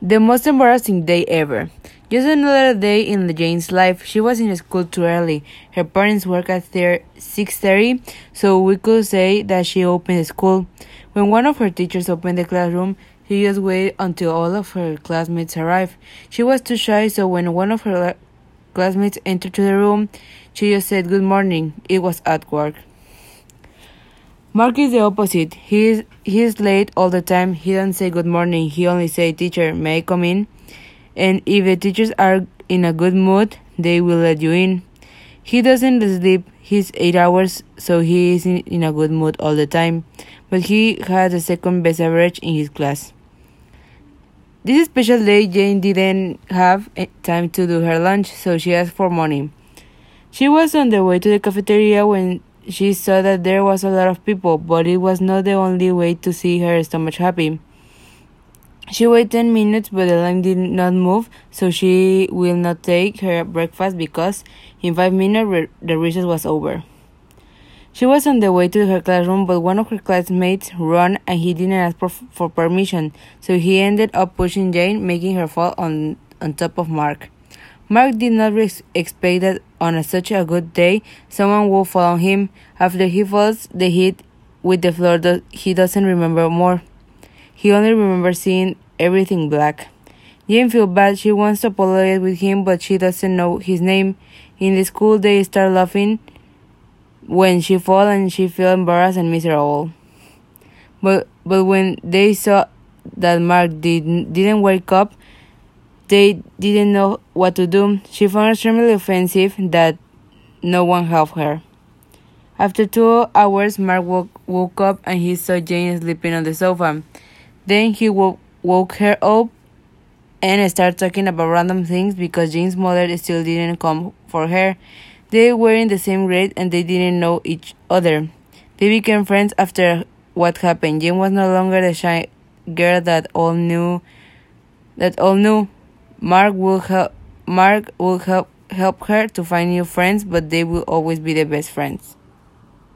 The most embarrassing day ever. Just another day in Jane's life. She was in school too early. Her parents work at 6:30, so we could say that she opened school. When one of her teachers opened the classroom, she just waited until all of her classmates arrived. She was too shy, so when one of her classmates entered to the room, she just said good morning. It was at work. Mark is the opposite. He is, late all the time. He doesn't say good morning. He only say, teacher, may I come in? And if the teachers are in a good mood, they will let you in. He doesn't sleep his eight hours, so he is in, in a good mood all the time. But he has the second best average in his class. This special day, Jane didn't have time to do her lunch, so she asked for money. She was on the way to the cafeteria when she saw that there was a lot of people, but it was not the only way to see her stomach happy. She waited 10 minutes, but the line did not move, so she will not take her breakfast because in 5 minutes the recess was over. She was on the way to her classroom, but one of her classmates ran and he didn't ask for, for permission, so he ended up pushing Jane, making her fall on, on top of Mark. Mark did not expect that on such a good day someone would fall on him. After he falls, the hit with the floor, do he doesn't remember more. He only remembers seeing everything black. Jane feels bad. She wants to apologize with him, but she doesn't know his name. In the school, they start laughing when she falls, and she feels embarrassed and miserable. But but when they saw that Mark didn't didn't wake up, they didn't know what to do. She found it extremely offensive that no one helped her. After two hours, Mark woke, woke up and he saw Jane sleeping on the sofa. Then he woke, woke her up and started talking about random things because Jane's mother still didn't come for her. They were in the same grade and they didn't know each other. They became friends after what happened. Jane was no longer the shy girl that all knew that all knew Mark will help Mark will help help her to find new friends, but they will always be the best friends.